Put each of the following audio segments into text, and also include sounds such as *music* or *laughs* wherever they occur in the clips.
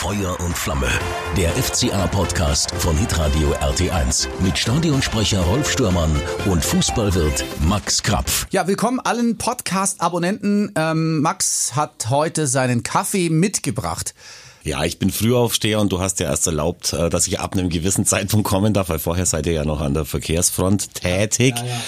Feuer und Flamme. Der FCA-Podcast von Hitradio RT1 mit Stadionsprecher Rolf Stürmann und Fußballwirt Max Krapf. Ja, willkommen allen Podcast-Abonnenten. Ähm, Max hat heute seinen Kaffee mitgebracht. Ja, ich bin Frühaufsteher und du hast ja erst erlaubt, äh, dass ich ab einem gewissen Zeitpunkt kommen darf, weil vorher seid ihr ja noch an der Verkehrsfront tätig. Ja, ja.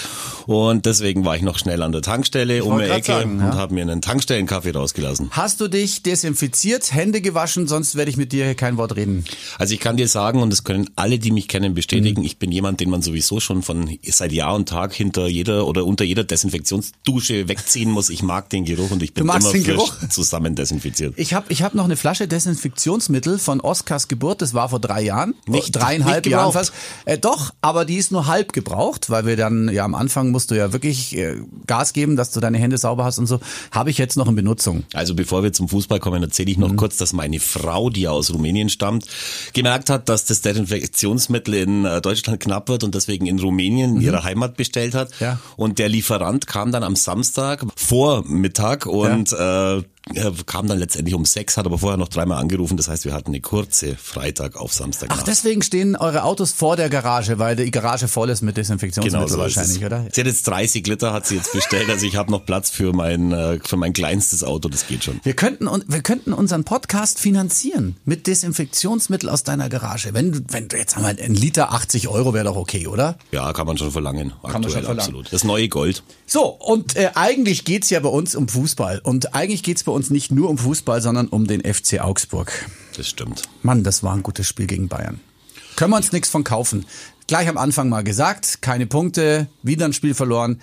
Und deswegen war ich noch schnell an der Tankstelle um die Ecke sagen, ja. und habe mir einen Tankstellenkaffee rausgelassen. Hast du dich desinfiziert, Hände gewaschen, sonst werde ich mit dir kein Wort reden. Also ich kann dir sagen, und das können alle, die mich kennen, bestätigen, mhm. ich bin jemand, den man sowieso schon von seit Jahr und Tag hinter jeder oder unter jeder Desinfektionsdusche wegziehen muss. Ich mag den Geruch und ich bin immer frisch Geruch? zusammen desinfiziert. Ich habe ich hab noch eine Flasche Desinfektion Desinfektionsmittel von Oskars Geburt, das war vor drei Jahren, nicht dreieinhalb nicht Jahren fast. Äh, doch, aber die ist nur halb gebraucht, weil wir dann, ja am Anfang musst du ja wirklich äh, Gas geben, dass du deine Hände sauber hast und so, habe ich jetzt noch in Benutzung. Also bevor wir zum Fußball kommen, erzähle ich noch mhm. kurz, dass meine Frau, die ja aus Rumänien stammt, gemerkt hat, dass das Desinfektionsmittel in äh, Deutschland knapp wird und deswegen in Rumänien, mhm. ihrer Heimat, bestellt hat. Ja. Und der Lieferant kam dann am Samstag vor Mittag und ja. äh, er kam dann letztendlich um sechs, hat aber vorher noch dreimal angerufen. Das heißt, wir hatten eine kurze Freitag auf Samstag. Ach, deswegen stehen eure Autos vor der Garage, weil die Garage voll ist mit Desinfektionsmittel genau so wahrscheinlich, oder? Sie hat jetzt 30 Liter, hat sie jetzt bestellt. Also ich habe noch Platz für mein äh, für mein kleinstes Auto. Das geht schon. Wir könnten wir könnten unseren Podcast finanzieren mit Desinfektionsmittel aus deiner Garage. Wenn du wenn du jetzt einmal ein Liter 80 Euro wäre doch okay, oder? Ja, kann man schon verlangen. Aktuell, kann man schon verlangen. absolut. Das neue Gold. So und äh, eigentlich geht's ja bei uns um Fußball und eigentlich geht's bei uns nicht nur um Fußball, sondern um den FC Augsburg. Das stimmt. Mann, das war ein gutes Spiel gegen Bayern. Können wir uns nichts von kaufen. Gleich am Anfang mal gesagt, keine Punkte, wieder ein Spiel verloren.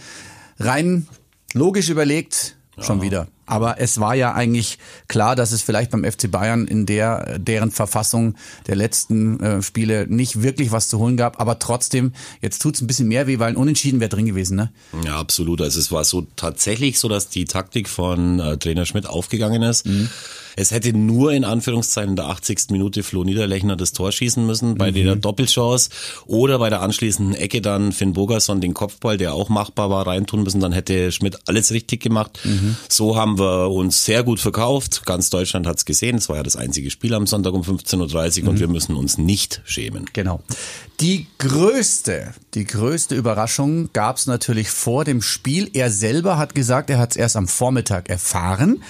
Rein logisch überlegt, ja. schon wieder. Aber es war ja eigentlich klar, dass es vielleicht beim FC Bayern in der deren Verfassung der letzten äh, Spiele nicht wirklich was zu holen gab. Aber trotzdem, jetzt tut's ein bisschen mehr weh, weil ein Unentschieden wäre drin gewesen, ne? Ja, absolut. Also es war so tatsächlich so, dass die Taktik von äh, Trainer Schmidt aufgegangen ist. Mhm. Es hätte nur in Anführungszeichen in der 80. Minute Flo Niederlechner das Tor schießen müssen, bei mhm. der Doppelchance oder bei der anschließenden Ecke dann Finn Bogerson den Kopfball, der auch machbar war, reintun müssen. Dann hätte Schmidt alles richtig gemacht. Mhm. So haben wir uns sehr gut verkauft. Ganz Deutschland hat's gesehen. Es war ja das einzige Spiel am Sonntag um 15.30 Uhr mhm. und wir müssen uns nicht schämen. Genau. Die größte, die größte Überraschung gab's natürlich vor dem Spiel. Er selber hat gesagt, er hat's erst am Vormittag erfahren.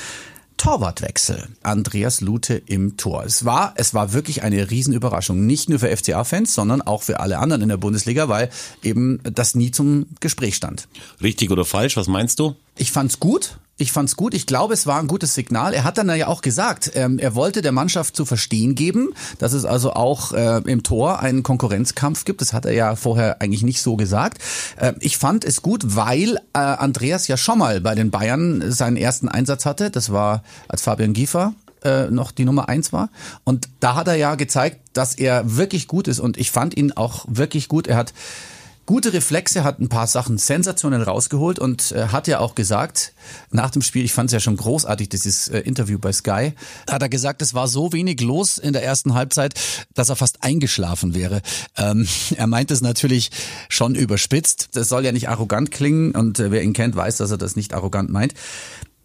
Torwartwechsel. Andreas Lute im Tor. Es war, es war wirklich eine Riesenüberraschung. Nicht nur für FCA-Fans, sondern auch für alle anderen in der Bundesliga, weil eben das nie zum Gespräch stand. Richtig oder falsch? Was meinst du? Ich fand's gut. Ich fand's gut. Ich glaube, es war ein gutes Signal. Er hat dann ja auch gesagt, ähm, er wollte der Mannschaft zu verstehen geben, dass es also auch äh, im Tor einen Konkurrenzkampf gibt. Das hat er ja vorher eigentlich nicht so gesagt. Äh, ich fand es gut, weil äh, Andreas ja schon mal bei den Bayern seinen ersten Einsatz hatte. Das war als Fabian Giefer äh, noch die Nummer eins war. Und da hat er ja gezeigt, dass er wirklich gut ist. Und ich fand ihn auch wirklich gut. Er hat gute Reflexe, hat ein paar Sachen sensationell rausgeholt und äh, hat ja auch gesagt, nach dem Spiel, ich fand es ja schon großartig, dieses äh, Interview bei Sky, hat er gesagt, es war so wenig los in der ersten Halbzeit, dass er fast eingeschlafen wäre. Ähm, *laughs* er meint es natürlich schon überspitzt. Das soll ja nicht arrogant klingen und äh, wer ihn kennt, weiß, dass er das nicht arrogant meint.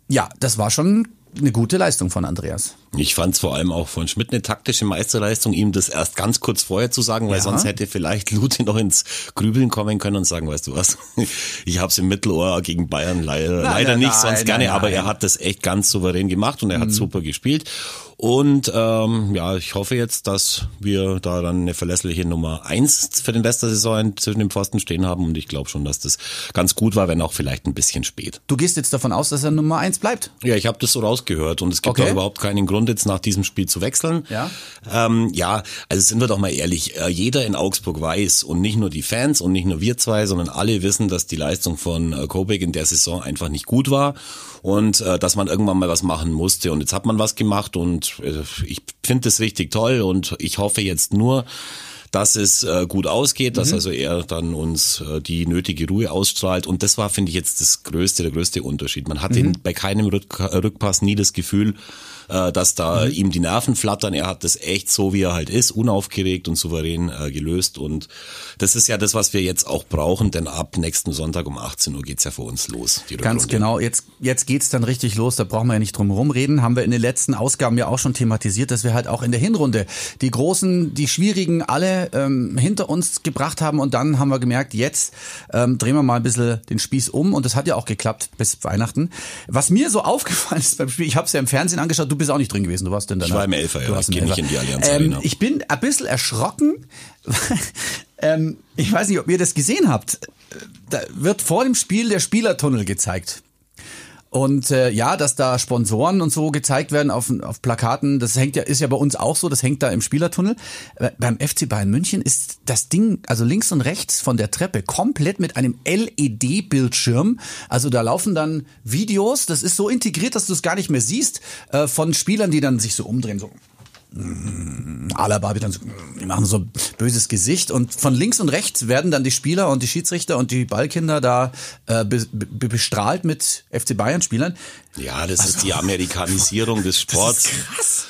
Ja, das war schon eine gute Leistung von Andreas. Ich fand es vor allem auch von Schmidt eine taktische Meisterleistung, ihm das erst ganz kurz vorher zu sagen, weil ja. sonst hätte vielleicht Lute noch ins Grübeln kommen können und sagen, weißt du was, *laughs* ich habe es im Mittelohr gegen Bayern leider, nein, leider nein, nicht, nein, sonst gerne, aber er hat das echt ganz souverän gemacht und er hat mhm. super gespielt. Und ähm, ja, ich hoffe jetzt, dass wir da dann eine verlässliche Nummer eins für den Rest der Saison zwischen dem Pfosten stehen haben. Und ich glaube schon, dass das ganz gut war, wenn auch vielleicht ein bisschen spät. Du gehst jetzt davon aus, dass er Nummer eins bleibt? Ja, ich habe das so rausgehört und es gibt okay. überhaupt keinen Grund, jetzt nach diesem Spiel zu wechseln. Ja, ähm, ja also sind wir doch mal ehrlich, äh, jeder in Augsburg weiß und nicht nur die Fans und nicht nur wir zwei, sondern alle wissen, dass die Leistung von äh, Kobeck in der Saison einfach nicht gut war und äh, dass man irgendwann mal was machen musste. Und jetzt hat man was gemacht und äh, ich finde das richtig toll und ich hoffe jetzt nur, dass es äh, gut ausgeht, dass mhm. also er dann uns äh, die nötige Ruhe ausstrahlt. Und das war, finde ich, jetzt das größte, der größte Unterschied. Man hat mhm. bei keinem Rück Rückpass nie das Gefühl, äh, dass da mhm. ihm die Nerven flattern. Er hat das echt so, wie er halt ist, unaufgeregt und souverän äh, gelöst. Und das ist ja das, was wir jetzt auch brauchen, denn ab nächsten Sonntag um 18 Uhr geht's ja für uns los. Ganz genau. Jetzt, jetzt geht's dann richtig los. Da brauchen wir ja nicht drum rumreden. Haben wir in den letzten Ausgaben ja auch schon thematisiert, dass wir halt auch in der Hinrunde die großen, die schwierigen alle ähm, hinter uns gebracht haben. Und dann haben wir gemerkt, jetzt ähm, drehen wir mal ein bisschen den Spieß um. Und das hat ja auch geklappt bis Weihnachten. Was mir so *laughs* aufgefallen ist beim Spiel, ich habe es ja im Fernsehen angeschaut, du bist auch nicht drin gewesen. Du warst denn Ich war im Elfer, ja. Ich gehe nicht in die Allianz ähm, Ich bin ein bisschen erschrocken. *laughs* ähm, ich weiß nicht, ob ihr das gesehen habt. Da wird vor dem Spiel der Spielertunnel gezeigt. Und äh, ja, dass da Sponsoren und so gezeigt werden auf, auf Plakaten, das hängt ja, ist ja bei uns auch so, das hängt da im Spielertunnel. Äh, beim FC Bayern München ist das Ding, also links und rechts von der Treppe, komplett mit einem LED-Bildschirm. Also da laufen dann Videos, das ist so integriert, dass du es gar nicht mehr siehst, äh, von Spielern, die dann sich so umdrehen, so Alaba wird dann so, die machen so böses Gesicht und von links und rechts werden dann die Spieler und die Schiedsrichter und die Ballkinder da äh, be, be, bestrahlt mit FC Bayern Spielern. Ja, das also, ist die Amerikanisierung des *laughs* Sports.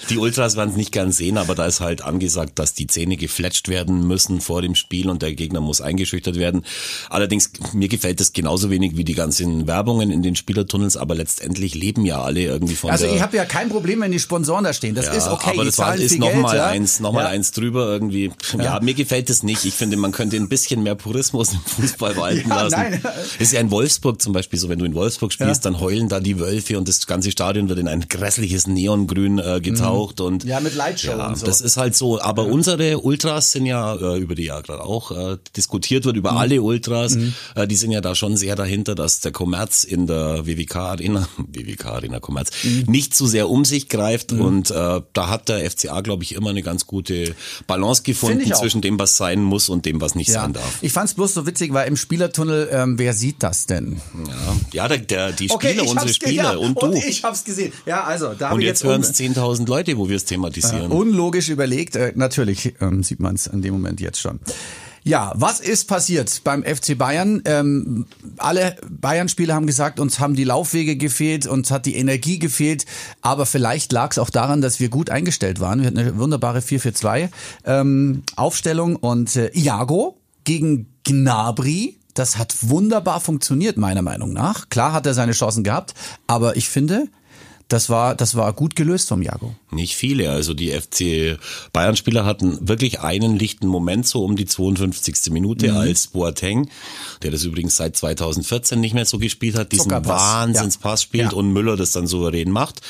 Die Ultras werden es nicht gern sehen, aber da ist halt angesagt, dass die Zähne gefletscht werden müssen vor dem Spiel und der Gegner muss eingeschüchtert werden. Allerdings, mir gefällt das genauso wenig wie die ganzen Werbungen in den Spielertunnels, aber letztendlich leben ja alle irgendwie von Also ich habe ja kein Problem, wenn die Sponsoren da stehen. Das ja, ist okay. Aber das war, ist nochmal ja? eins, noch ja. eins drüber irgendwie. Ja. ja. mir gefällt das nicht. Ich finde, man könnte ein bisschen mehr Purismus im Fußball walten lassen. Nein. Ist ja in Wolfsburg zum Beispiel so, wenn du in Wolfsburg spielst, dann heulen da die Wölfe und das ganze Stadion wird in ein grässliches Neongrün äh, getaucht mhm. und ja mit Lightshow ja, und so. Das ist halt so. Aber ja. unsere Ultras sind ja äh, über die ja gerade auch äh, diskutiert wird über mhm. alle Ultras. Mhm. Äh, die sind ja da schon sehr dahinter, dass der Kommerz in der WWK Arena, *laughs* WWK Arena Kommerz mhm. nicht zu sehr um sich greift mhm. und äh, da hat der FCA glaube ich immer eine ganz gute Balance gefunden zwischen dem, was sein muss und dem, was nicht ja. sein darf. Ich fand es bloß so witzig, weil im Spielertunnel, ähm, wer sieht das denn? Ja, ja der, der, die Spieler, okay, unsere Spieler und du. Und ich hab's gesehen. Ja, also da Und jetzt, jetzt hören es 10.000 Leute, wo wir es thematisieren. Äh, unlogisch überlegt. Äh, natürlich ähm, sieht man es in dem Moment jetzt schon. Ja, was ist passiert beim FC Bayern? Ähm, alle Bayern-Spieler haben gesagt, uns haben die Laufwege gefehlt, uns hat die Energie gefehlt, aber vielleicht lag es auch daran, dass wir gut eingestellt waren. Wir hatten eine wunderbare 4-4-2 ähm, Aufstellung und äh, Iago gegen Gnabry, das hat wunderbar funktioniert, meiner Meinung nach. Klar hat er seine Chancen gehabt, aber ich finde, das war, das war gut gelöst vom Jago. Nicht viele. Also die FC Bayern-Spieler hatten wirklich einen lichten Moment so um die 52. Minute, mhm. als Boateng, der das übrigens seit 2014 nicht mehr so gespielt hat, diesen Wahnsinnspass ja. spielt ja. und Müller das dann souverän macht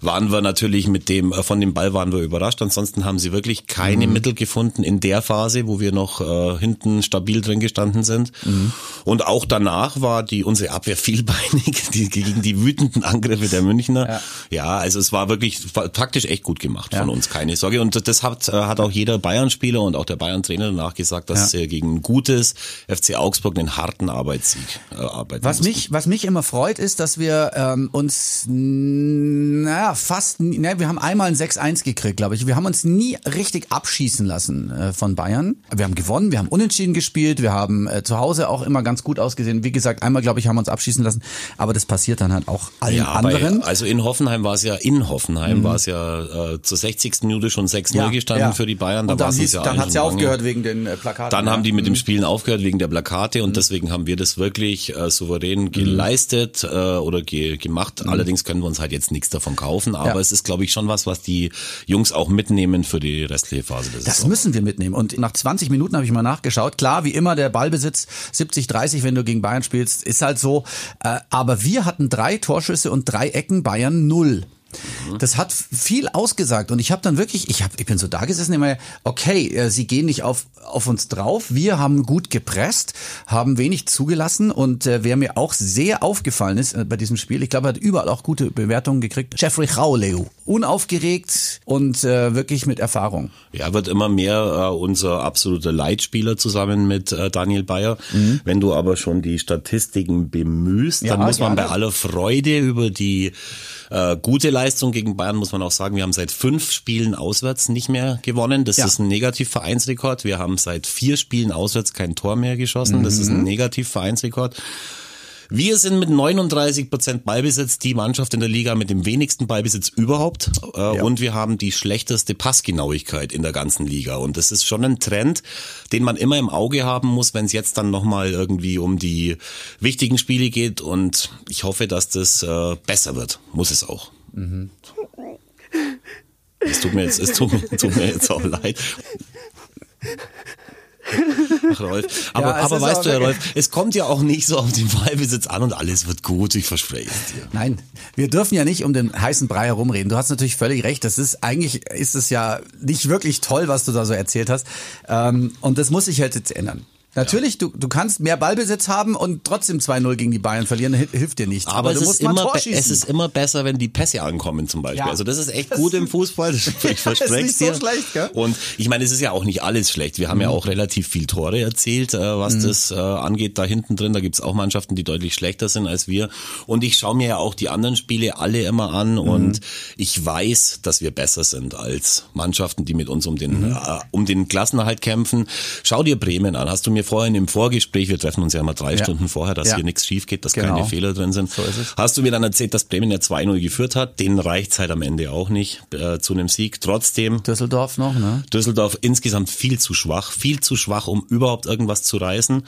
waren wir natürlich mit dem, äh, von dem Ball waren wir überrascht. Ansonsten haben sie wirklich keine mhm. Mittel gefunden in der Phase, wo wir noch äh, hinten stabil drin gestanden sind. Mhm. Und auch danach war die unsere Abwehr *laughs* vielbeinig die, gegen die wütenden Angriffe der Münchner. Ja, ja also es war wirklich taktisch echt gut gemacht ja. von uns, keine Sorge. Und das hat, äh, hat auch jeder Bayern-Spieler und auch der Bayern-Trainer danach gesagt, dass ja. er gegen ein gutes FC Augsburg einen harten Arbeitssieg äh, arbeiten was mich, was mich immer freut, ist, dass wir ähm, uns na, fast, ne, wir haben einmal ein 6-1 gekriegt, glaube ich. Wir haben uns nie richtig abschießen lassen äh, von Bayern. Wir haben gewonnen, wir haben unentschieden gespielt, wir haben äh, zu Hause auch immer ganz gut ausgesehen. Wie gesagt, einmal, glaube ich, haben wir uns abschießen lassen, aber das passiert dann halt auch allen ja, anderen. Bei, also in Hoffenheim war es ja, in Hoffenheim mhm. war es ja äh, zur 60. Minute schon 6-0 ja, gestanden ja. für die Bayern. Da und dann, hieß, ja dann hat es ja aufgehört wegen den äh, Plakaten. Dann haben die mit dem mhm. Spielen aufgehört wegen der Plakate und mhm. deswegen haben wir das wirklich äh, souverän mhm. geleistet äh, oder ge gemacht. Mhm. Allerdings können wir uns halt jetzt nichts davon kaufen, aber es ist, glaube ich, schon was, was die Jungs auch mitnehmen für die restliche Phase des Das müssen wir mitnehmen. Und nach 20 Minuten habe ich mal nachgeschaut. Klar, wie immer, der Ballbesitz 70-30, wenn du gegen Bayern spielst, ist halt so. Äh, aber wir hatten drei Torschüsse und drei Ecken, Bayern null. Das hat viel ausgesagt. Und ich habe dann wirklich, ich, hab, ich bin so da gesessen, immer, okay, äh, sie gehen nicht auf, auf uns drauf, wir haben gut gepresst, haben wenig zugelassen. Und äh, wer mir auch sehr aufgefallen ist äh, bei diesem Spiel, ich glaube, er hat überall auch gute Bewertungen gekriegt, Jeffrey Chauleu, unaufgeregt und äh, wirklich mit Erfahrung. Ja, wird immer mehr äh, unser absoluter Leitspieler zusammen mit äh, Daniel Bayer. Mhm. Wenn du aber schon die Statistiken bemühst, dann ja, muss man bei aller Freude über die äh, gute Leistung gegen Bayern muss man auch sagen, wir haben seit fünf Spielen auswärts nicht mehr gewonnen. Das ja. ist ein Negativvereinsrekord. Wir haben seit vier Spielen auswärts kein Tor mehr geschossen. Das ist ein mhm. Negativvereinsrekord. Wir sind mit 39 Prozent Ballbesitz die Mannschaft in der Liga mit dem wenigsten Ballbesitz überhaupt. Äh, ja. Und wir haben die schlechteste Passgenauigkeit in der ganzen Liga. Und das ist schon ein Trend, den man immer im Auge haben muss, wenn es jetzt dann nochmal irgendwie um die wichtigen Spiele geht. Und ich hoffe, dass das äh, besser wird. Muss es auch. Mhm. Es tut mir jetzt, es tut tut mir jetzt auch leid. *laughs* Ach, Rolf. Aber, ja, aber weißt du, Herr Rolf, es kommt ja auch nicht so auf den Ballbesitz an und alles wird gut, ich verspreche es dir. Nein, wir dürfen ja nicht um den heißen Brei herumreden. Du hast natürlich völlig recht. Das ist, eigentlich ist es ja nicht wirklich toll, was du da so erzählt hast. Ähm, und das muss sich halt jetzt ändern. Natürlich, ja. du, du kannst mehr Ballbesitz haben und trotzdem 2-0 gegen die Bayern verlieren, hilft dir nicht. Aber, Aber es, ist immer, es ist immer besser, wenn die Pässe ankommen zum Beispiel. Ja. Also das ist echt das gut im *laughs* Fußball, *laughs* ich verspreche es dir. So schlecht, gell? Und ich meine, es ist ja auch nicht alles schlecht. Wir haben mhm. ja auch relativ viel Tore erzielt, äh, was mhm. das äh, angeht. Da hinten drin, da gibt's auch Mannschaften, die deutlich schlechter sind als wir. Und ich schaue mir ja auch die anderen Spiele alle immer an mhm. und ich weiß, dass wir besser sind als Mannschaften, die mit uns um den, mhm. äh, um den Klassenerhalt kämpfen. Schau dir Bremen an. Hast du mir vorhin im Vorgespräch, wir treffen uns ja mal drei ja. Stunden vorher, dass ja. hier nichts schief geht, dass genau. keine Fehler drin sind. So Hast du mir dann erzählt, dass Bremen ja 2-0 geführt hat? Den reicht's halt am Ende auch nicht äh, zu einem Sieg. Trotzdem. Düsseldorf noch, ne? Düsseldorf insgesamt viel zu schwach, viel zu schwach, um überhaupt irgendwas zu reißen.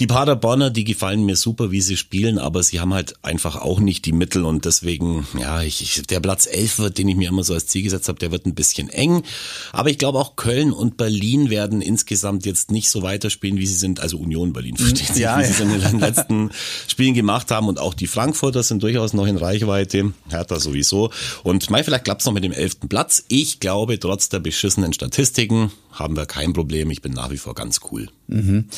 Die Paderborner, die gefallen mir super, wie sie spielen, aber sie haben halt einfach auch nicht die Mittel und deswegen, ja, ich, ich, der Platz 11 wird, den ich mir immer so als Ziel gesetzt habe, der wird ein bisschen eng. Aber ich glaube auch Köln und Berlin werden insgesamt jetzt nicht so weiterspielen, wie sie sind, also Union Berlin, *laughs* versteht sich, ja, wie ja. sie es in den letzten Spielen gemacht haben und auch die Frankfurter sind durchaus noch in Reichweite, Hertha sowieso. Und mal vielleicht klappt's noch mit dem elften Platz. Ich glaube, trotz der beschissenen Statistiken haben wir kein Problem. Ich bin nach wie vor ganz cool. Mhm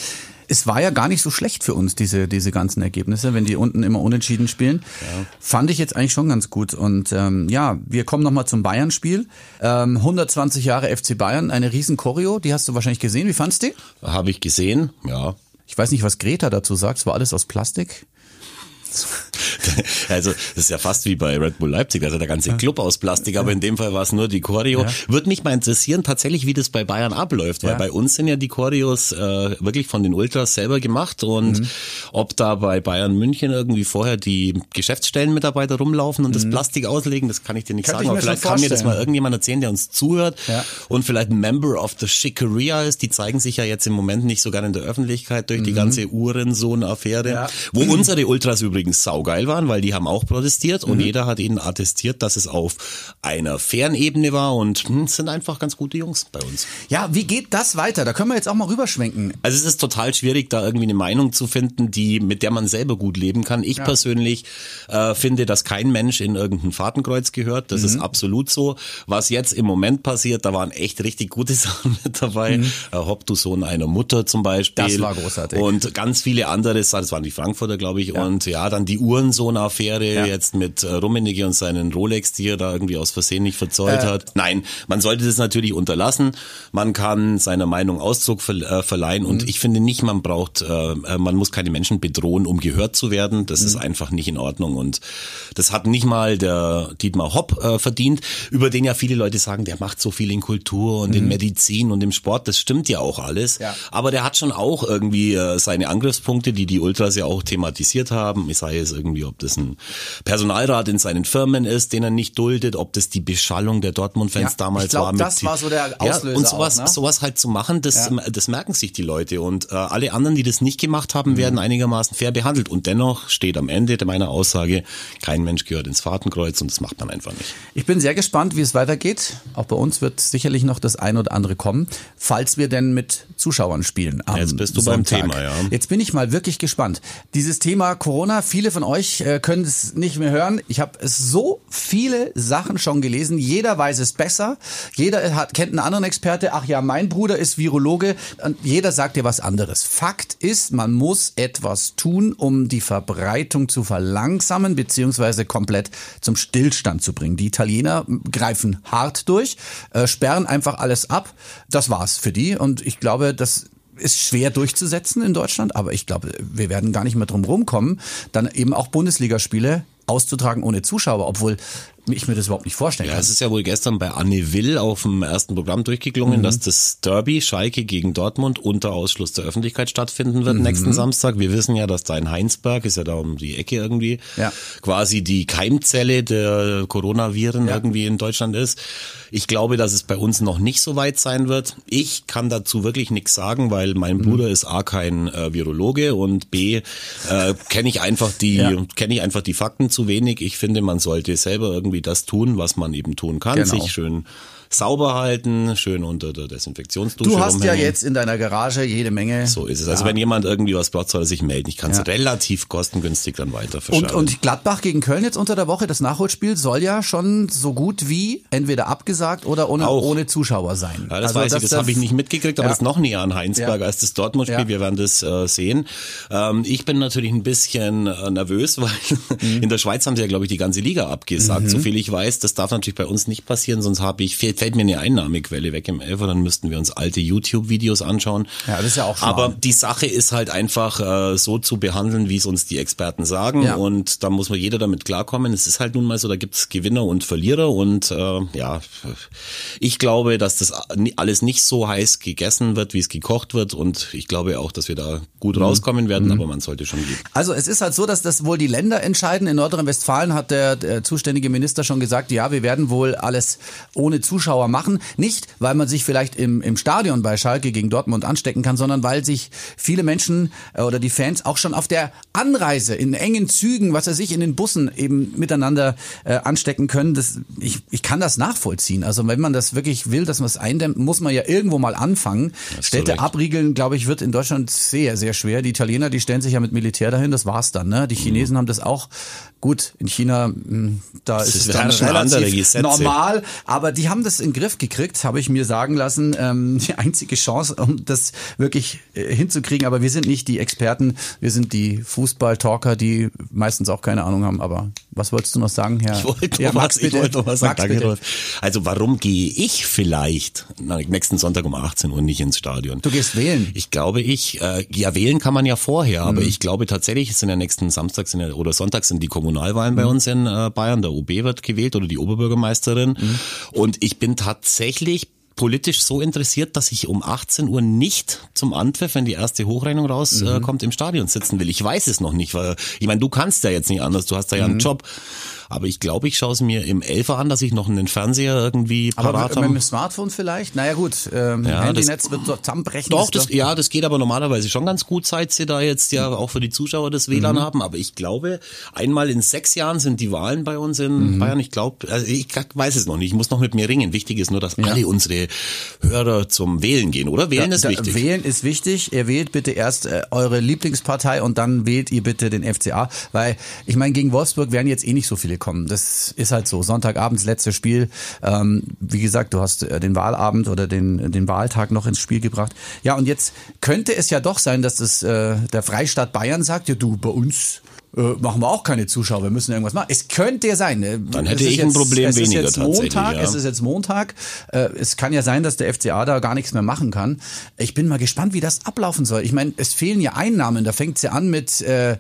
es war ja gar nicht so schlecht für uns, diese, diese ganzen Ergebnisse, wenn die unten immer unentschieden spielen. Ja. Fand ich jetzt eigentlich schon ganz gut. Und ähm, ja, wir kommen nochmal zum Bayern-Spiel. Ähm, 120 Jahre FC Bayern, eine riesen Choreo, die hast du wahrscheinlich gesehen. Wie fandst du die? Habe ich gesehen, ja. Ich weiß nicht, was Greta dazu sagt. Es war alles aus Plastik. *laughs* *laughs* Also das ist ja fast wie bei Red Bull Leipzig, also der ganze Club aus Plastik, aber in dem Fall war es nur die Choreo. Ja. Würde mich mal interessieren, tatsächlich, wie das bei Bayern abläuft, weil ja. bei uns sind ja die Choreos äh, wirklich von den Ultras selber gemacht und mhm. ob da bei Bayern München irgendwie vorher die Geschäftsstellenmitarbeiter rumlaufen und mhm. das Plastik auslegen, das kann ich dir nicht kann sagen, aber vielleicht kann mir das mal irgendjemand erzählen, der uns zuhört ja. und vielleicht ein Member of the Schickeria ist. Die zeigen sich ja jetzt im Moment nicht so gerne in der Öffentlichkeit durch mhm. die ganze Uhrensohn-Affäre, wo unsere Ultras übrigens saugeil waren, weil die haben auch protestiert und mhm. jeder hat ihnen attestiert, dass es auf einer fairen Ebene war und hm, sind einfach ganz gute Jungs bei uns. Ja, wie geht das weiter? Da können wir jetzt auch mal rüberschwenken. Also es ist total schwierig, da irgendwie eine Meinung zu finden, die mit der man selber gut leben kann. Ich ja. persönlich äh, finde, dass kein Mensch in irgendein Fahrtenkreuz gehört. Das mhm. ist absolut so. Was jetzt im Moment passiert, da waren echt richtig gute *laughs* Sachen mit dabei. Mhm. Äh, Sohn einer Mutter zum Beispiel. Das war großartig. Und ganz viele andere, das waren die Frankfurter, glaube ich. Ja. Und ja, dann die Uhrensohn-Affäre ja. jetzt mit äh, Rummenigge und seinen Rolex, die er da irgendwie aus Versehen nicht verzollt äh. hat. Nein, man sollte das natürlich unterlassen. Man kann seiner Meinung Ausdruck ver äh, verleihen und mhm. ich finde nicht, man braucht, äh, äh, man muss keine Menschen bedrohen, um gehört zu werden. Das mhm. ist einfach nicht in Ordnung und das hat nicht mal der Dietmar Hopp verdient, über den ja viele Leute sagen, der macht so viel in Kultur und mhm. in Medizin und im Sport. Das stimmt ja auch alles. Ja. Aber der hat schon auch irgendwie seine Angriffspunkte, die die Ultras ja auch thematisiert haben. Ich sei es irgendwie, ob das ein Personalrat in seinen Firmen ist, den er nicht duldet, ob das die Beschallung der Dortmund-Fans ja, damals ich glaub, war. Mit das war so der Auslöser. Ja, und sowas, auch, ne? sowas halt zu machen, das, ja. das merken sich die Leute. Und äh, alle anderen, die das nicht gemacht haben, mhm. werden einigermaßen fair behandelt. Und dennoch steht am Ende meiner Aussage, kein Mensch gehört ins Fahrtenkreuz und das macht man einfach nicht. Ich bin sehr gespannt, wie es weitergeht. Auch bei uns wird sicherlich noch das ein oder andere kommen, falls wir denn mit Zuschauern spielen. Jetzt bist du Sonntag. beim Thema, ja. Jetzt bin ich mal wirklich gespannt. Dieses Thema Corona, viele von euch äh, können es nicht mehr hören. Ich habe so viele Sachen schon gelesen. Jeder weiß es besser. Jeder hat, kennt einen anderen Experte. Ach ja, mein Bruder ist Virologe. Und jeder sagt dir was anderes. Fakt ist, man muss etwas tun, um die Verbreitung zu verlangsamen beziehungsweise komplett zum Stillstand zu bringen. Die Italiener greifen hart durch, äh, sperren einfach alles ab. Das war's für die. Und ich glaube, das ist schwer durchzusetzen in Deutschland, aber ich glaube, wir werden gar nicht mehr drum rumkommen, dann eben auch Bundesligaspiele auszutragen ohne Zuschauer, obwohl ich mir das überhaupt nicht vorstellen Ja, kann. es ist ja wohl gestern bei Anne Will auf dem ersten Programm durchgeklungen, dass das Derby Schalke gegen Dortmund unter Ausschluss der Öffentlichkeit stattfinden wird nächsten Samstag. Wir wissen ja, dass da in Heinsberg, ist ja da um die Ecke irgendwie, Ja. quasi die Keimzelle der Coronaviren Ja. irgendwie in Deutschland ist. Ich glaube, dass es bei uns noch nicht so weit sein wird. Ich kann dazu wirklich nichts sagen, weil mein Bruder ist A kein äh, Virologe und B äh, kenne ich einfach die Ja. kenne ich einfach die Fakten zu wenig. Ich finde, man sollte selber irgendwie das tun, was man eben tun kann, Genau. sich schön sauber halten, schön unter der Desinfektionsdusche Du hast ja rumhängen. jetzt in deiner Garage jede Menge. so ist es. Also wenn jemand irgendwie was braucht, soll er sich melden. Ich kann es Ja. relativ kostengünstig dann weiter Und, verschaffen. und Gladbach gegen Köln jetzt unter der Woche, das Nachholspiel soll ja schon so gut wie entweder abgesagt oder ohne, Auch. ohne Zuschauer sein. Ja, das Also weiß ich, das habe ich nicht mitgekriegt, aber Ja. das ist noch näher an Heinsberg Ja. als das Dortmund-Spiel. Ja. Wir werden das äh, sehen. Ähm, ich bin natürlich ein bisschen äh, nervös, *laughs* weil Mhm. in der Schweiz haben sie ja, glaube ich, die ganze Liga abgesagt. So viel ich weiß, das darf natürlich bei uns nicht passieren, sonst habe ich fällt, fällt mir eine Einnahmequelle weg im Elfer, dann müssten wir uns alte YouTube-Videos anschauen. Ja, das ist ja auch schlau. Aber die Sache ist halt einfach äh, so zu behandeln, wie es uns die Experten sagen. Ja. Und da muss man jeder damit klarkommen. Es ist halt nun mal so, da gibt's Gewinner und Verlierer. Und äh, ja, ich glaube, dass das alles nicht so heiß gegessen wird, wie es gekocht wird. Und ich glaube auch, dass wir da Mhm. gut rauskommen werden, aber man sollte schon gehen. Also es ist halt so, dass das wohl die Länder entscheiden. In Nordrhein-Westfalen hat der, der zuständige Minister schon gesagt, ja, wir werden wohl alles ohne Zuschauer machen. Nicht, weil man sich vielleicht im, im Stadion bei Schalke gegen Dortmund anstecken kann, sondern weil sich viele Menschen äh, oder die Fans auch schon auf der Anreise in engen Zügen, was weiß ich, in den Bussen eben miteinander äh, anstecken können. Das, ich, ich kann das nachvollziehen. Also wenn man das wirklich will, dass man es eindämmt, muss man ja irgendwo mal anfangen. Städte recht. abriegeln, glaube ich, wird in Deutschland sehr, sehr schwer. Die Italiener, die stellen sich ja mit Militär dahin, das war's dann. Ne? Die Chinesen haben das auch. Gut, in China, mh, da ist es dann relativ normal, aber die haben das in den Griff gekriegt, habe ich mir sagen lassen. Ähm, *laughs* die einzige Chance, um das wirklich äh, hinzukriegen, aber wir sind nicht die Experten, wir sind die Fußball-Talker, die meistens auch keine Ahnung haben. Aber was wolltest du noch sagen, Herr? Ich wollte Ja, Max, was, ich wollte noch was sagen. Max, Danke. Also warum gehe ich vielleicht na, nächsten Sonntag um 18 Uhr nicht ins Stadion? Du gehst wählen. Ich glaube, ich, äh, ja, wählen kann man ja vorher, aber Mhm. ich glaube tatsächlich, es sind ja nächsten Samstag sind ja, oder Sonntag sind die Kommunalwahlen Mhm. bei uns in äh, Bayern. Der OB wird gewählt oder die Oberbürgermeisterin. Mhm. Und ich bin tatsächlich politisch so interessiert, dass ich um 18 Uhr nicht zum Anpfiff, wenn die erste Hochrechnung rauskommt, Mhm. äh, kommt, im Stadion sitzen will. Ich weiß es noch nicht, weil ich meine, du kannst ja jetzt nicht anders, du hast da ja Mhm. einen Job. Aber ich glaube, ich schaue es mir im Elfer an, dass ich noch einen Fernseher irgendwie Aber parat habe. mit dem Smartphone vielleicht? Naja gut, ähm, Ja, Handynetz wird dort zusammenbrechen. Doch, das ja, das geht aber normalerweise schon ganz gut, seit sie da jetzt ja auch für die Zuschauer das WLAN haben. Aber ich glaube, einmal in sechs Jahren sind die Wahlen bei uns in Bayern. Ich glaube, also ich weiß es noch nicht. Ich muss noch mit mir ringen. Wichtig ist nur, dass alle unsere Hörer zum Wählen gehen, oder? Wählen ist Da- wichtig. Wählen ist wichtig. Ihr wählt bitte erst äh, eure Lieblingspartei und dann wählt ihr bitte den FCA, weil ich meine, gegen Wolfsburg werden jetzt eh nicht so viele kommen. Das ist halt so. Sonntagabends letztes Spiel. Ähm, wie gesagt, du hast äh, den Wahlabend oder den den Wahltag noch ins Spiel gebracht. Ja, und jetzt könnte es ja doch sein, dass das äh, der Freistaat Bayern sagt, ja du bei uns äh, machen wir auch keine Zuschauer, wir müssen irgendwas machen. Es könnte ja sein. äh, Dann hätte ist ich ein Problem es ist weniger jetzt tatsächlich, Montag, ja. es ist jetzt Montag. Äh, es kann ja sein, dass der FCA da gar nichts mehr machen kann. Ich bin mal gespannt, wie das ablaufen soll. Ich meine, es fehlen ja Einnahmen. Da fängt's ja an mit äh,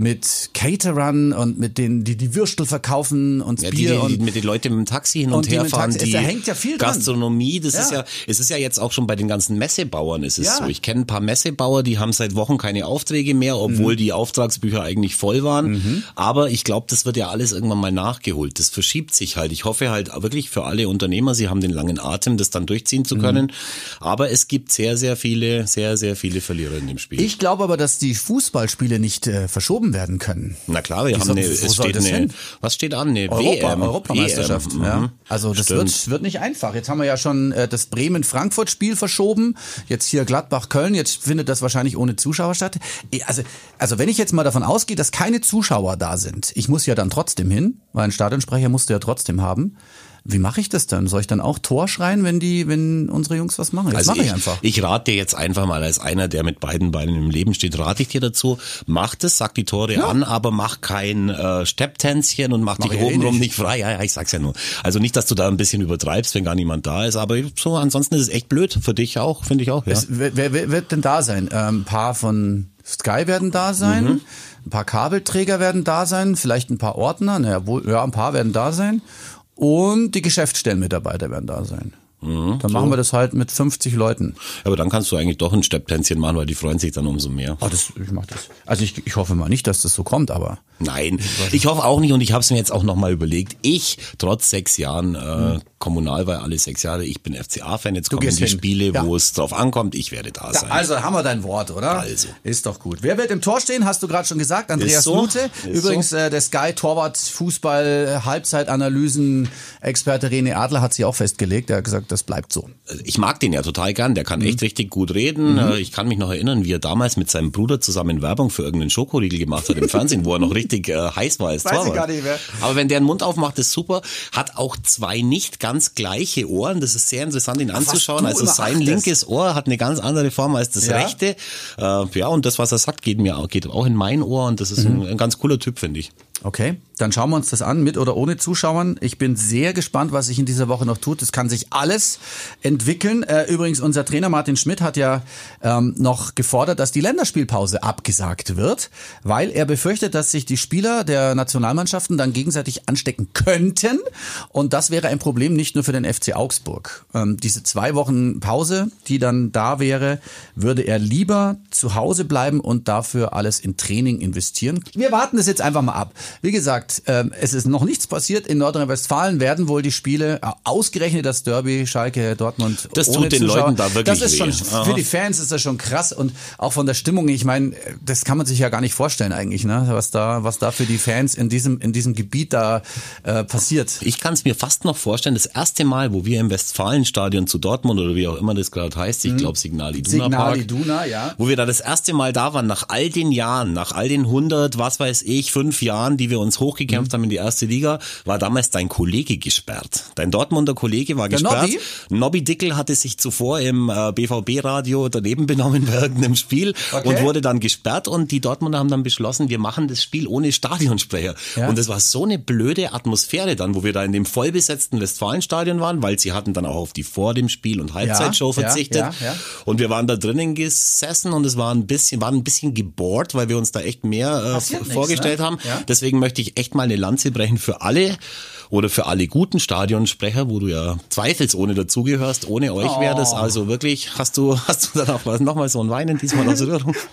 mit Caterern und mit denen, die die Würstel verkaufen und Ja, Bier die, und die mit den Leuten mit dem Taxi hin und und, her fahren, die da hängt ja viel dran. Gastronomie, das Ja. ist ja, es ist ja jetzt auch schon bei den ganzen Messebauern ist es Ja. so. Ich kenne ein paar Messebauer, die haben seit Wochen keine Aufträge mehr, Mhm. obwohl die Auftragsbücher eigentlich voll waren. Aber ich glaube, das wird ja alles irgendwann mal nachgeholt. Das verschiebt sich halt. Ich hoffe halt wirklich für alle Unternehmer, sie haben den langen Atem, das dann durchziehen Mhm. zu können. Aber es gibt sehr, sehr viele, sehr, sehr viele Verlierer in dem Spiel. ich glaube aber, dass die Fußballspiele nicht äh, verschoben werden können. Na klar, wir haben eine, wo es steht das eine, hin? was steht an? Eine Europa, WM, Europameisterschaft. EM, Ja. mhm. Also das Stimmt. wird, wird nicht einfach. Jetzt haben wir ja schon äh, das Bremen-Frankfurt-Spiel verschoben. Jetzt hier Gladbach-Köln. Jetzt findet das wahrscheinlich ohne Zuschauer statt. Also, also wenn ich jetzt mal davon ausgehe, dass keine Zuschauer da sind, ich muss ja dann trotzdem hin, weil ein Stadionsprecher musst du ja trotzdem haben. Wie mache ich das dann? Soll ich dann auch Tor schreien, wenn die, wenn unsere Jungs was machen? Jetzt Also mache ich, ich, einfach. ich rate dir jetzt einfach mal als einer, der mit beiden Beinen im Leben steht, rate ich dir dazu, mach das, sag die Tore an, aber mach kein äh, Stepptänzchen und mach, Mach dich ich eh obenrum nicht. nicht frei. Ja, ja, ich sag's ja nur. Also nicht, dass du da ein bisschen übertreibst, wenn gar niemand da ist, aber so ansonsten ist es echt blöd für dich auch, finde ich auch. Ja. Es, wer, wer, wer wird denn da sein? Ähm, Ein paar von Sky werden da sein, mhm. ein paar Kabelträger werden da sein, vielleicht ein paar Ordner, naja, wohl, ja, ein paar werden da sein und die Geschäftsstellenmitarbeiter werden da sein. Mhm, dann so. machen wir das halt mit 50 Leuten. Aber dann kannst du eigentlich doch ein Stepptänzchen machen, weil die freuen sich dann umso mehr. Oh, das, ich mach das. Also ich, ich hoffe mal nicht, dass das so kommt, aber. Nein, ich hoffe auch nicht und ich habe es mir jetzt auch nochmal überlegt. Ich, trotz sechs Jahren äh, mhm. Kommunalwahl, alle sechs Jahre, ich bin FCA-Fan, jetzt du kommen die hin. Spiele, ja. wo es drauf ankommt, ich werde da sein. also haben wir dein Wort, oder? Also. Ist doch gut. Wer wird im Tor stehen, hast du gerade schon gesagt, Andreas so. Lute. Übrigens so. äh, der Sky Torwart Fußball Halbzeitanalysen Experte René Adler hat sie auch festgelegt, er hat gesagt, das bleibt so ich mag den ja total gern, der kann mhm. echt richtig gut reden. Mhm. Äh, ich kann mich noch erinnern, wie er damals mit seinem Bruder zusammen Werbung für irgendeinen Schokoriegel gemacht hat im *laughs* Fernsehen, wo er noch richtig äh, heiß war als Weiß ich gar nicht mehr. Aber wenn der den Mund aufmacht, ist super. Hat auch zwei nicht ganz gleiche Ohren. Das ist sehr interessant, ihn anzuschauen. Also sein linkes Ohr hat eine ganz andere Form als das ja. rechte. Äh, ja, und das, was er sagt, geht mir geht auch in mein Ohr und das ist mhm. ein, ein ganz cooler Typ, finde ich. Okay, dann schauen wir uns das an, mit oder ohne Zuschauern. Ich bin sehr gespannt, was sich in dieser Woche noch tut. Es kann sich alles entwickeln. Äh, übrigens, unser Trainer Martin Schmidt hat ja ähm, noch gefordert, dass die Länderspielpause abgesagt wird, weil er befürchtet, dass sich die Spieler der Nationalmannschaften dann gegenseitig anstecken könnten. Und das wäre ein Problem nicht nur für den FC Augsburg. Ähm, diese zwei Wochen Pause, die dann da wäre, würde er lieber zu Hause bleiben und dafür alles in Training investieren. Wir warten es jetzt einfach mal ab. Wie gesagt, ähm, es ist noch nichts passiert. In Nordrhein-Westfalen werden wohl die Spiele, äh, ausgerechnet das Derby, Schalke, Dortmund. Das ohne tut den Zuschauer. Leuten da wirklich Das ist schon, weh. für die Fans ist das schon krass und auch von der Stimmung, ich meine, das kann man sich ja gar nicht vorstellen eigentlich, ne? was da, was da für die Fans in diesem, in diesem Gebiet da äh, passiert. Ich kann es mir fast noch vorstellen, das erste Mal, wo wir im Westfalenstadion zu Dortmund oder wie auch immer das gerade heißt, ich glaube Signal Iduna Signal Park, Iduna, ja. wo wir da das erste Mal da waren, nach all den Jahren, nach all den 100, was weiß ich, fünf Jahren, die wir uns hochgekämpft mhm. haben in die erste Liga, war damals dein Kollege gesperrt. Dein Dortmunder Kollege war Der gesperrt. Nobby? Nobby Dickel hatte sich zuvor im äh, BVB-Radio daneben benommen bei irgendeinem Spiel okay. und wurde dann gesperrt und die Dortmunder haben dann beschlossen, wir machen das Spiel ohne Stadionsprecher. Ja. Und es war so eine blöde Atmosphäre dann, wo wir da in dem vollbesetzten Westfalenstadion waren, weil sie hatten dann auch auf die vor dem Spiel und Halbzeitshow ja, verzichtet. Ja, und wir waren da drinnen gesessen und es war ein bisschen, waren ein bisschen gebohrt, weil wir uns da echt mehr äh, vorgestellt ne? haben. Deswegen möchte ich echt mal eine Lanze brechen für alle oder für alle guten Stadionsprecher, wo du ja zweifelsohne dazugehörst. Ohne euch oh. wäre das also wirklich, hast du, hast du dann auch was, nochmal so ein Weinen diesmal aus Rührung? *laughs*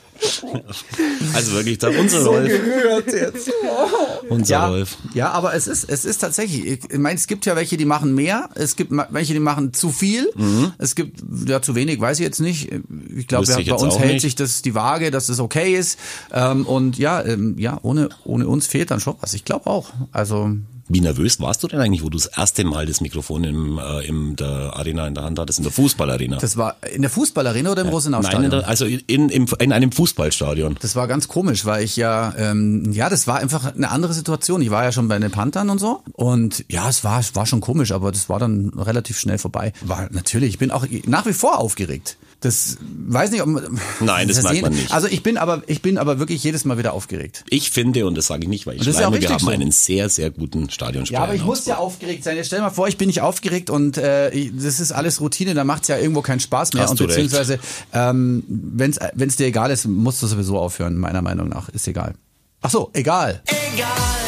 Also wirklich, da unser so Rolf. gehört jetzt. *laughs* unser ja, Rolf. Ja, aber es ist, es ist tatsächlich, ich meine, es gibt ja welche, die machen mehr, es gibt welche, die machen zu viel, mhm. es gibt ja zu wenig, weiß ich jetzt nicht. Ich glaube, bei uns hält nicht. sich das die Waage, dass es okay ist. Ähm, und ja, ähm, ja, ohne, ohne uns fehlt dann schon was. Ich glaube auch. Also wie nervös warst du denn eigentlich, wo du das erste Mal das Mikrofon im, äh, in der Arena in der Hand hattest, in der Fußballarena? Das war in der Fußballarena oder im Rosenau-Stadion? Nein, in der, also in, in, in einem Fußballstadion. Das war ganz komisch, weil ich ja, ähm, ja, das war einfach eine andere Situation. Ich war ja schon bei den Panthern und so und ja, es war, es war schon komisch, aber das war dann relativ schnell vorbei. War natürlich, ich bin auch nach wie vor aufgeregt. Das weiß nicht, ob man, Nein, das, *laughs* das merkt man nicht. Also ich bin aber ich bin aber wirklich jedes Mal wieder aufgeregt. Ich finde und das sage ich nicht, weil ich meine, wir haben so. einen sehr sehr guten Stadionsprecher. Ja, aber ich muss ja aufgeregt sein. Jetzt stell mal vor, ich bin nicht aufgeregt und äh, das ist alles Routine, da macht's ja irgendwo keinen Spaß mehr Hast und beziehungsweise ähm, wenn's wenn's dir egal ist, musst du sowieso aufhören, meiner Meinung nach, ist egal. Ach so, egal. Egal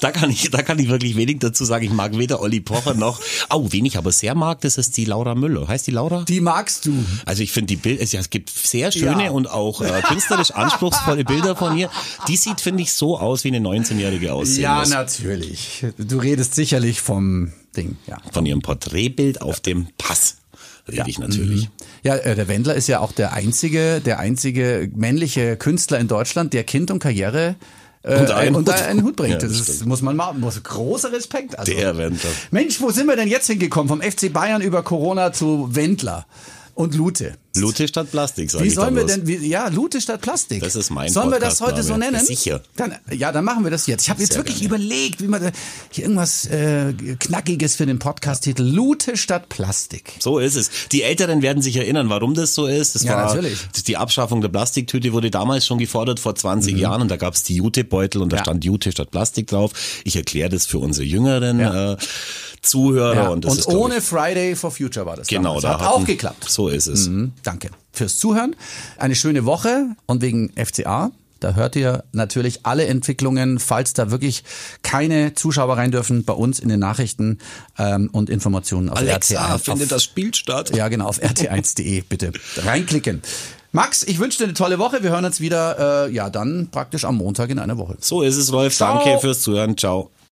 da kann ich, da kann ich wirklich wenig dazu sagen. Ich mag weder Olli Pocher noch, oh, wen ich aber sehr mag, das ist die Laura Müller. Heißt die Laura? Die magst du. Also ich finde die Bilder, es gibt sehr schöne ja. und auch äh, künstlerisch anspruchsvolle Bilder von ihr. Die sieht, finde ich, so aus, wie eine 19-Jährige aussehen Ja, muss. natürlich. Du redest sicherlich vom Ding, ja. Von ihrem Porträtbild auf dem Pass rede ja. ich natürlich. Mhm. Ja, äh, der Wendler ist ja auch der einzige, der einzige männliche Künstler in Deutschland, der Kind und Karriere äh, und einen, und Hut. einen Hut bringt. Ja, das, das ist, muss man mal, muss großer Respekt. Also, der Wendler. Mensch, wo sind wir denn jetzt hingekommen? Vom FC Bayern über Corona zu Wendler und Lute. Lute statt Plastik, sag Wie sollen wir denn, wie, ja, Lute statt Plastik. Das ist mein Sollen wir das heute so nennen? Sicher. Dann, ja, dann machen wir das jetzt. Ich habe jetzt wirklich gerne. überlegt, wie man da, hier irgendwas äh, Knackiges für den Podcast-Titel. Lute statt Plastik. So ist es. Die Älteren werden sich erinnern, warum das so ist. Das ja, war natürlich. Die Abschaffung der Plastiktüte wurde damals schon gefordert, vor 20 mhm. Jahren. Und da gab es die Jutebeutel und da ja. stand Jute statt Plastik drauf. Ich erkläre das für unsere Jüngeren. Ja. Äh, Zuhörer Ja, und das und ist ohne ich, Friday for Future war das. genau, damals. da hat hatten- auch geklappt. So ist es. Mhm, danke fürs Zuhören. Eine schöne Woche und wegen FCA. Da hört ihr natürlich alle Entwicklungen, falls da wirklich keine Zuschauer rein dürfen, bei uns in den Nachrichten ähm, und Informationen auf Alexa, RT1. findet auf, das Spiel statt? Ja, genau, auf rt1.de *laughs* bitte reinklicken. Max, ich wünsche dir eine tolle Woche. Wir hören uns wieder, äh, ja, dann praktisch am Montag in einer Woche. So ist es, Rolf. Ciao. Danke fürs Zuhören. Ciao.